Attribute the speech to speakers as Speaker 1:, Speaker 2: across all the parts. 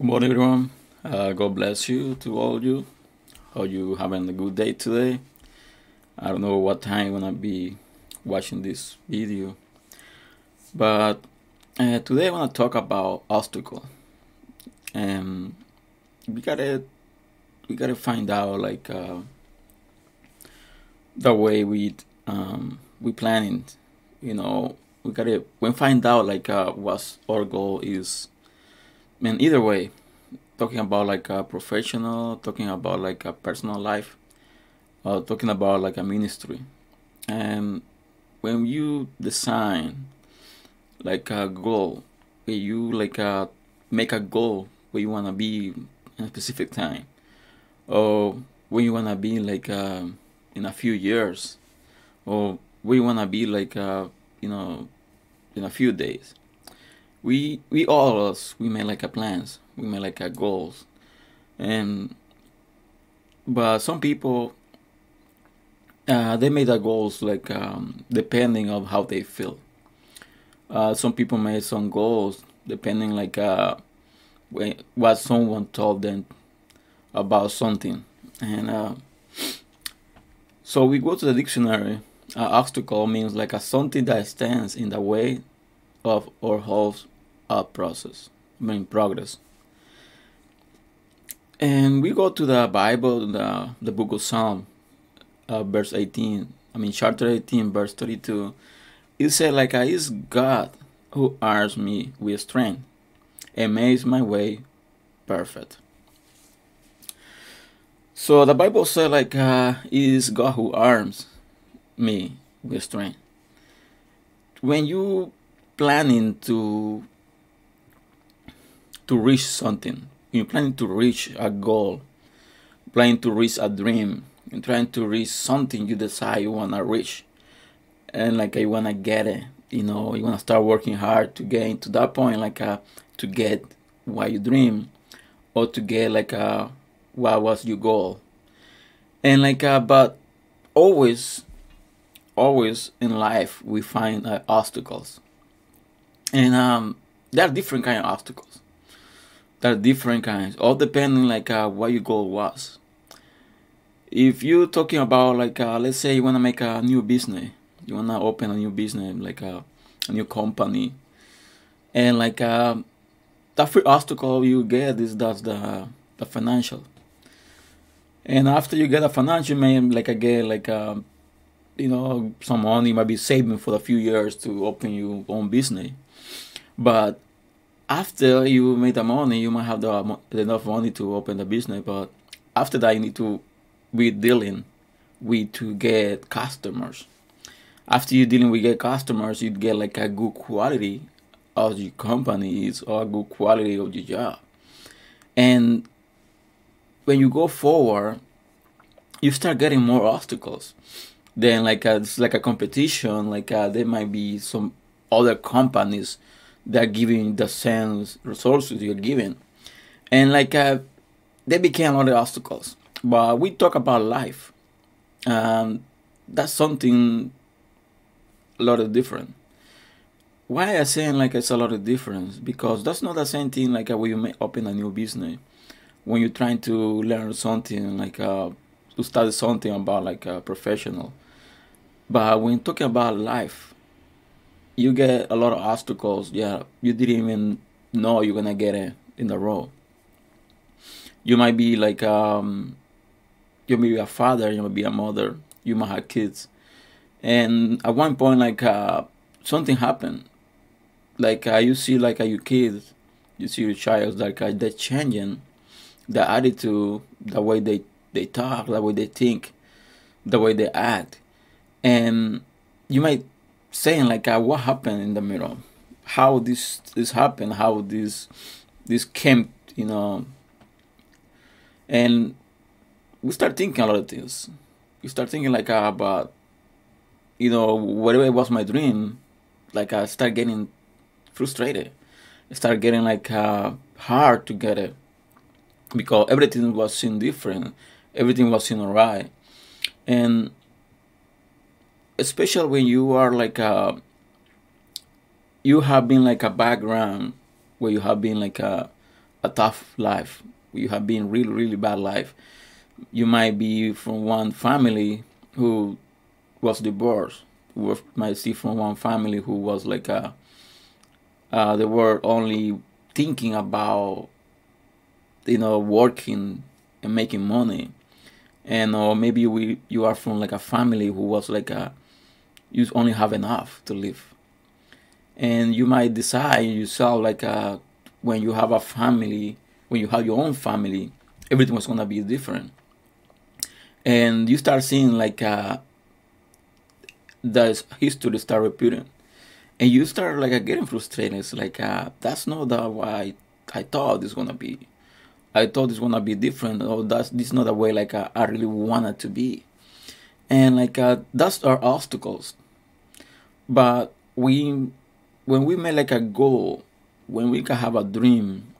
Speaker 1: Good morning, everyone. Uh, God bless you to all you. Hope you having a good day today. I don't know what time you're gonna be watching this video, but uh, today I want to talk about obstacle, and we gotta we gotta find out like uh, the way we um, we planning. You know, we gotta we find out like uh, what our goal is mean, either way, talking about like a professional, talking about like a personal life, or talking about like a ministry. And when you design like a goal, where you like a make a goal where you wanna be in a specific time, or where you wanna be like uh, in a few years, or where you wanna be like uh, you know in a few days we we all of us we make like a plans we make like a goals. And but some people uh, they made their goals like um, depending of how they feel. Uh, some people made some goals depending like uh, what someone told them about something. And uh, so we go to the dictionary obstacle means like a something that stands in the way of or holds up process, I mean progress. And we go to the Bible, the the book of Psalm, uh, verse 18. I mean chapter 18, verse 32. It said like, "I is God who arms me with strength, and makes my way perfect." So the Bible said like, uh, "It is God who arms me with strength." When you planning to to reach something. You're planning to reach a goal, planning to reach a dream, trying to reach something you decide you wanna reach, and like you wanna get it. You know, you wanna start working hard to get to that point, like uh, to get what you dream, or to get like uh, what was your goal, and like uh, but always, always in life we find uh, obstacles, and um, there are different kind of obstacles there are different kinds, all depending like uh, what your goal was. If you're talking about like uh, let's say you wanna make a new business, you wanna open a new business like a, uh, a new company, and like uh, the first obstacle you get is that's the the financial. And after you get a financial, may like again like uh, you know some money might be saving for a few years to open your own business, but after you made the money, you might have the enough money to open the business, but after that, you need to be dealing with to get customers. After you dealing with get customers, you get like a good quality of your companies or a good quality of your job. And when you go forward, you start getting more obstacles. Then like a, it's like a competition. Like uh, there might be some other companies they're giving the same resources you're giving. And like uh, they became a lot of obstacles. But we talk about life. Um, that's something a lot of different. Why I saying like it's a lot of difference? Because that's not the same thing like uh, when you may open a new business. When you're trying to learn something like uh, to study something about like a professional. But when talking about life, you get a lot of obstacles. Yeah, you didn't even know you're gonna get it in the row. You might be like um, you may be a father, you might be a mother, you might have kids, and at one point, like uh, something happened. Like uh, you see, like uh, your kids, you see your child, like uh, they're changing, the attitude, the way they they talk, the way they think, the way they act, and you might saying like uh, what happened in the middle? How this this happened? How this this came you know? And we start thinking a lot of things. We start thinking like uh, about you know whatever it was my dream like i start getting frustrated. I start getting like uh, hard to get it because everything was seen different. Everything was seen alright. And especially when you are like a you have been like a background where you have been like a a tough life. You have been really, really bad life. You might be from one family who was divorced. You might see from one family who was like a, uh, they were only thinking about, you know, working and making money, and or maybe we you are from like a family who was like a, you only have enough to live, and you might decide yourself like a, when you have a family, when you have your own family, everything was gonna be different, and you start seeing like a the history start repeating. And you start like getting frustrated. It's like uh, that's not the way I, thought it's gonna be. I thought it's gonna be different. Or that's this is not the way like uh, i really wanted to be and like uh, that's our obstacles but we when we make like a goal when we can have a dream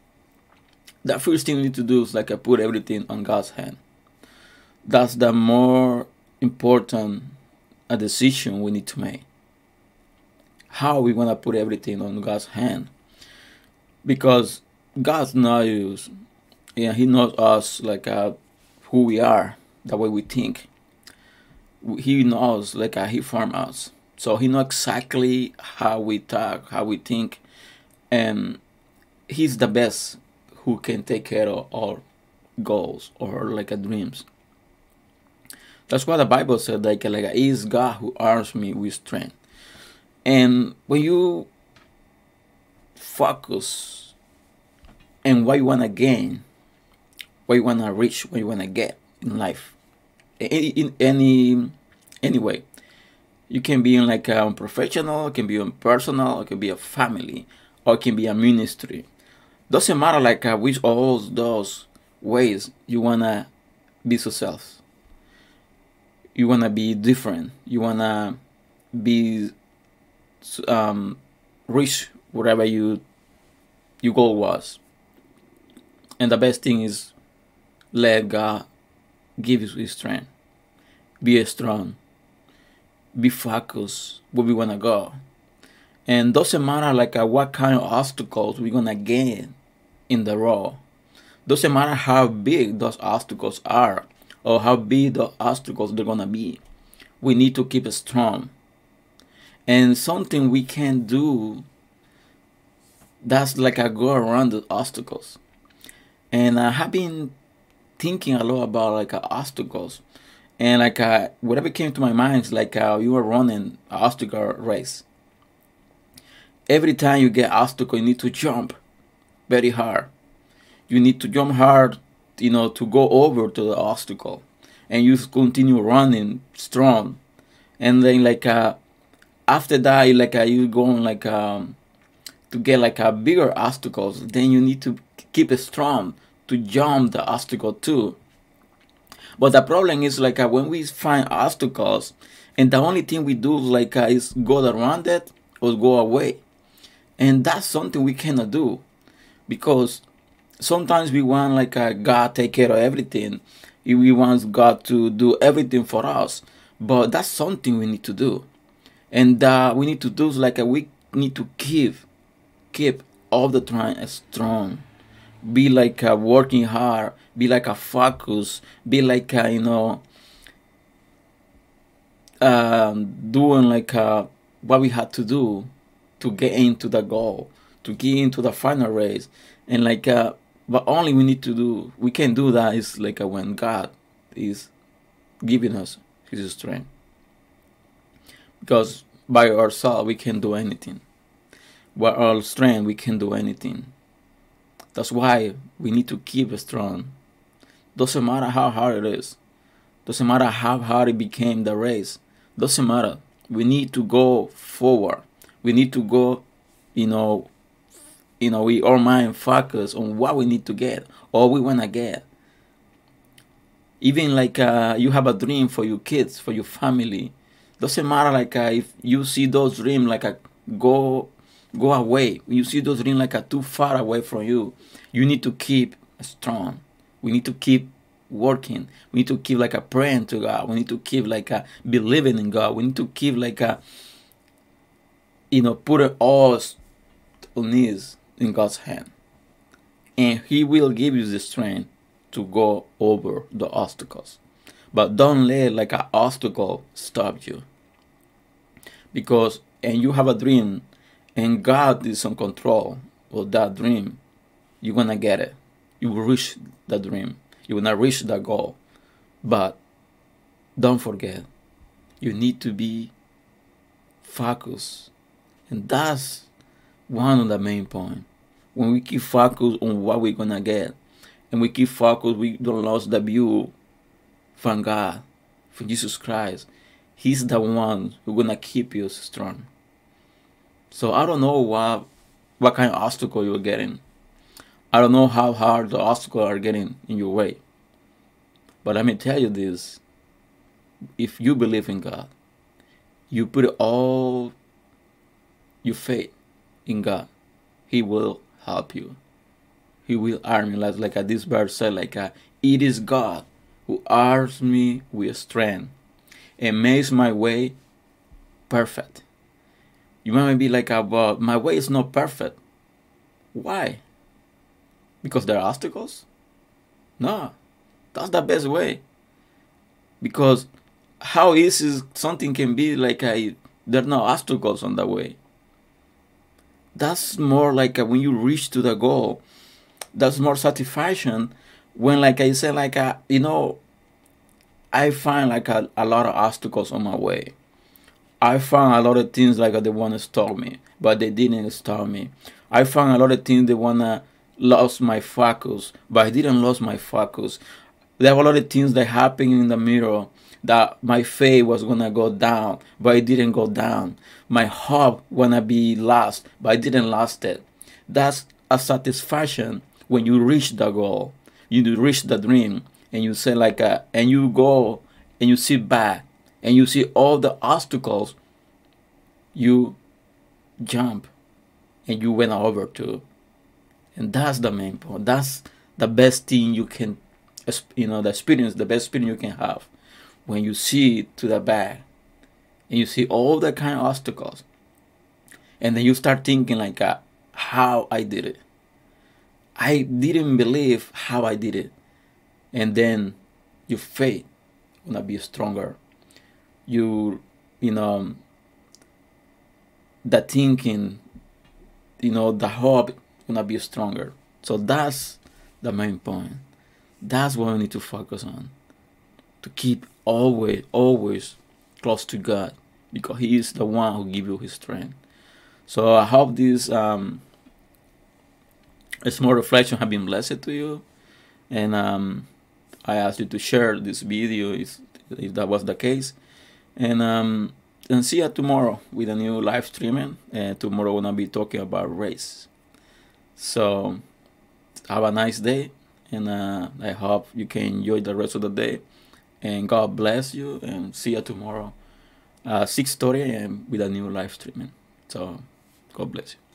Speaker 1: the first thing we need to do is like uh, put everything on god's hand that's the more important a decision we need to make. How we want to put everything on God's hand. Because God knows, yeah, He knows us like uh, who we are, the way we think. He knows like uh, He formed us. So He knows exactly how we talk, how we think, and He's the best who can take care of our goals or like a dreams. That's why the Bible said like like it is God who arms me with strength. And when you focus and what you wanna gain, what you wanna reach, what you wanna get in life, in, any anyway, you can be in like a professional, it can be in personal, it can be a family, or it can be a ministry. Doesn't matter like uh, which all those ways you wanna be yourself. You want to be different. You want to be um, reach whatever you your goal was. And the best thing is let god give his strength be strong be focused where we want to go and doesn't matter like uh, what kind of obstacles we're gonna gain in the road doesn't matter how big those obstacles are or how big the obstacles they're gonna be. We need to keep strong. And something we can do that's like a go around the obstacles. And I have been thinking a lot about like uh, obstacles. And like uh, whatever came to my mind is like uh, you are running an obstacle race. Every time you get obstacle, you need to jump very hard. You need to jump hard you know to go over to the obstacle and you continue running strong and then like uh after that like uh, you going like um to get like a bigger obstacles then you need to keep it strong to jump the obstacle too. But the problem is like uh, when we find obstacles and the only thing we do like uh, is go around it or go away. And that's something we cannot do because sometimes we want like a God take care of everything. We want God to do everything for us, but that's something we need to do, and uh, we need to do like a, we need to keep keep all the time strong, be like a working hard, be like a focus, be like a, you know um, doing like a, what we had to do to get into the goal, to get into the final race, and like uh, but only we need to do, we can do that is like when God is giving us His strength. Because by ourselves we can do anything. By our strength we can do anything. That's why we need to keep strong. Doesn't matter how hard it is. Doesn't matter how hard it became the race. Doesn't matter. We need to go forward. We need to go, you know, you know, we our mind focus on what we need to get or we wanna get. Even like uh, you have a dream for your kids, for your family. Doesn't matter like uh, if you see those dreams like a uh, go go away. When you see those dreams like a uh, too far away from you. You need to keep strong. We need to keep working. We need to keep like a praying to God. We need to keep like a believing in God. We need to keep like a you know put all on knees in God's hand. and He will give you the strength to go over the obstacles. But don't let like an obstacle stop you. Because and you have a dream and God is in control of that dream, you're gonna get it. You will reach that dream. You will not reach that goal. But don't forget, you need to be focused. And that's one of the main points. When we keep focused on what we're gonna get, and we keep focused, we don't lose the view from God, from Jesus Christ. He's the one who's gonna keep you strong. So I don't know what what kind of obstacle you're getting. I don't know how hard the obstacles are getting in your way. But let me tell you this if you believe in God, you put all your faith in God, He will help you. He will arm you. Like, like uh, this verse said, like, uh, it is God who arms me with strength and makes my way perfect. You might be like, uh, but my way is not perfect. Why? Because there are obstacles? No, that's the best way. Because how easy something can be like a, there are no obstacles on the way. That's more like a, when you reach to the goal. That's more satisfaction when, like I said, like a, you know, I find like a, a lot of obstacles on my way. I found a lot of things like they want to stop me, but they didn't stop me. I found a lot of things they wanna lost my focus, but I didn't lose my focus. There were a lot of things that happened in the mirror that my faith was gonna go down, but it didn't go down. My hope gonna be lost, but I didn't lost it. That's a satisfaction when you reach the goal, you reach the dream, and you say like, a, and you go and you sit back and you see all the obstacles, you jump and you went over to, and that's the main point. That's the best thing you can, you know, the experience, the best experience you can have. When you see to the back and you see all the kind of obstacles and then you start thinking like uh, how i did it. I didn't believe how i did it. And then your faith gonna be stronger you you know the thinking you know the hope gonna be stronger. So that's the main point. That's what we need to focus on. To keep always, always close to God because He is the one who gives you His strength. So I hope this um, small reflection have been blessed to you, and um, I ask you to share this video if, if that was the case, and um, and see you tomorrow with a new live streaming. And tomorrow we're gonna be talking about race. So have a nice day, and uh, I hope you can enjoy the rest of the day and God bless you and see you tomorrow uh, 6.30 a.m. with a new live streaming. So God bless you.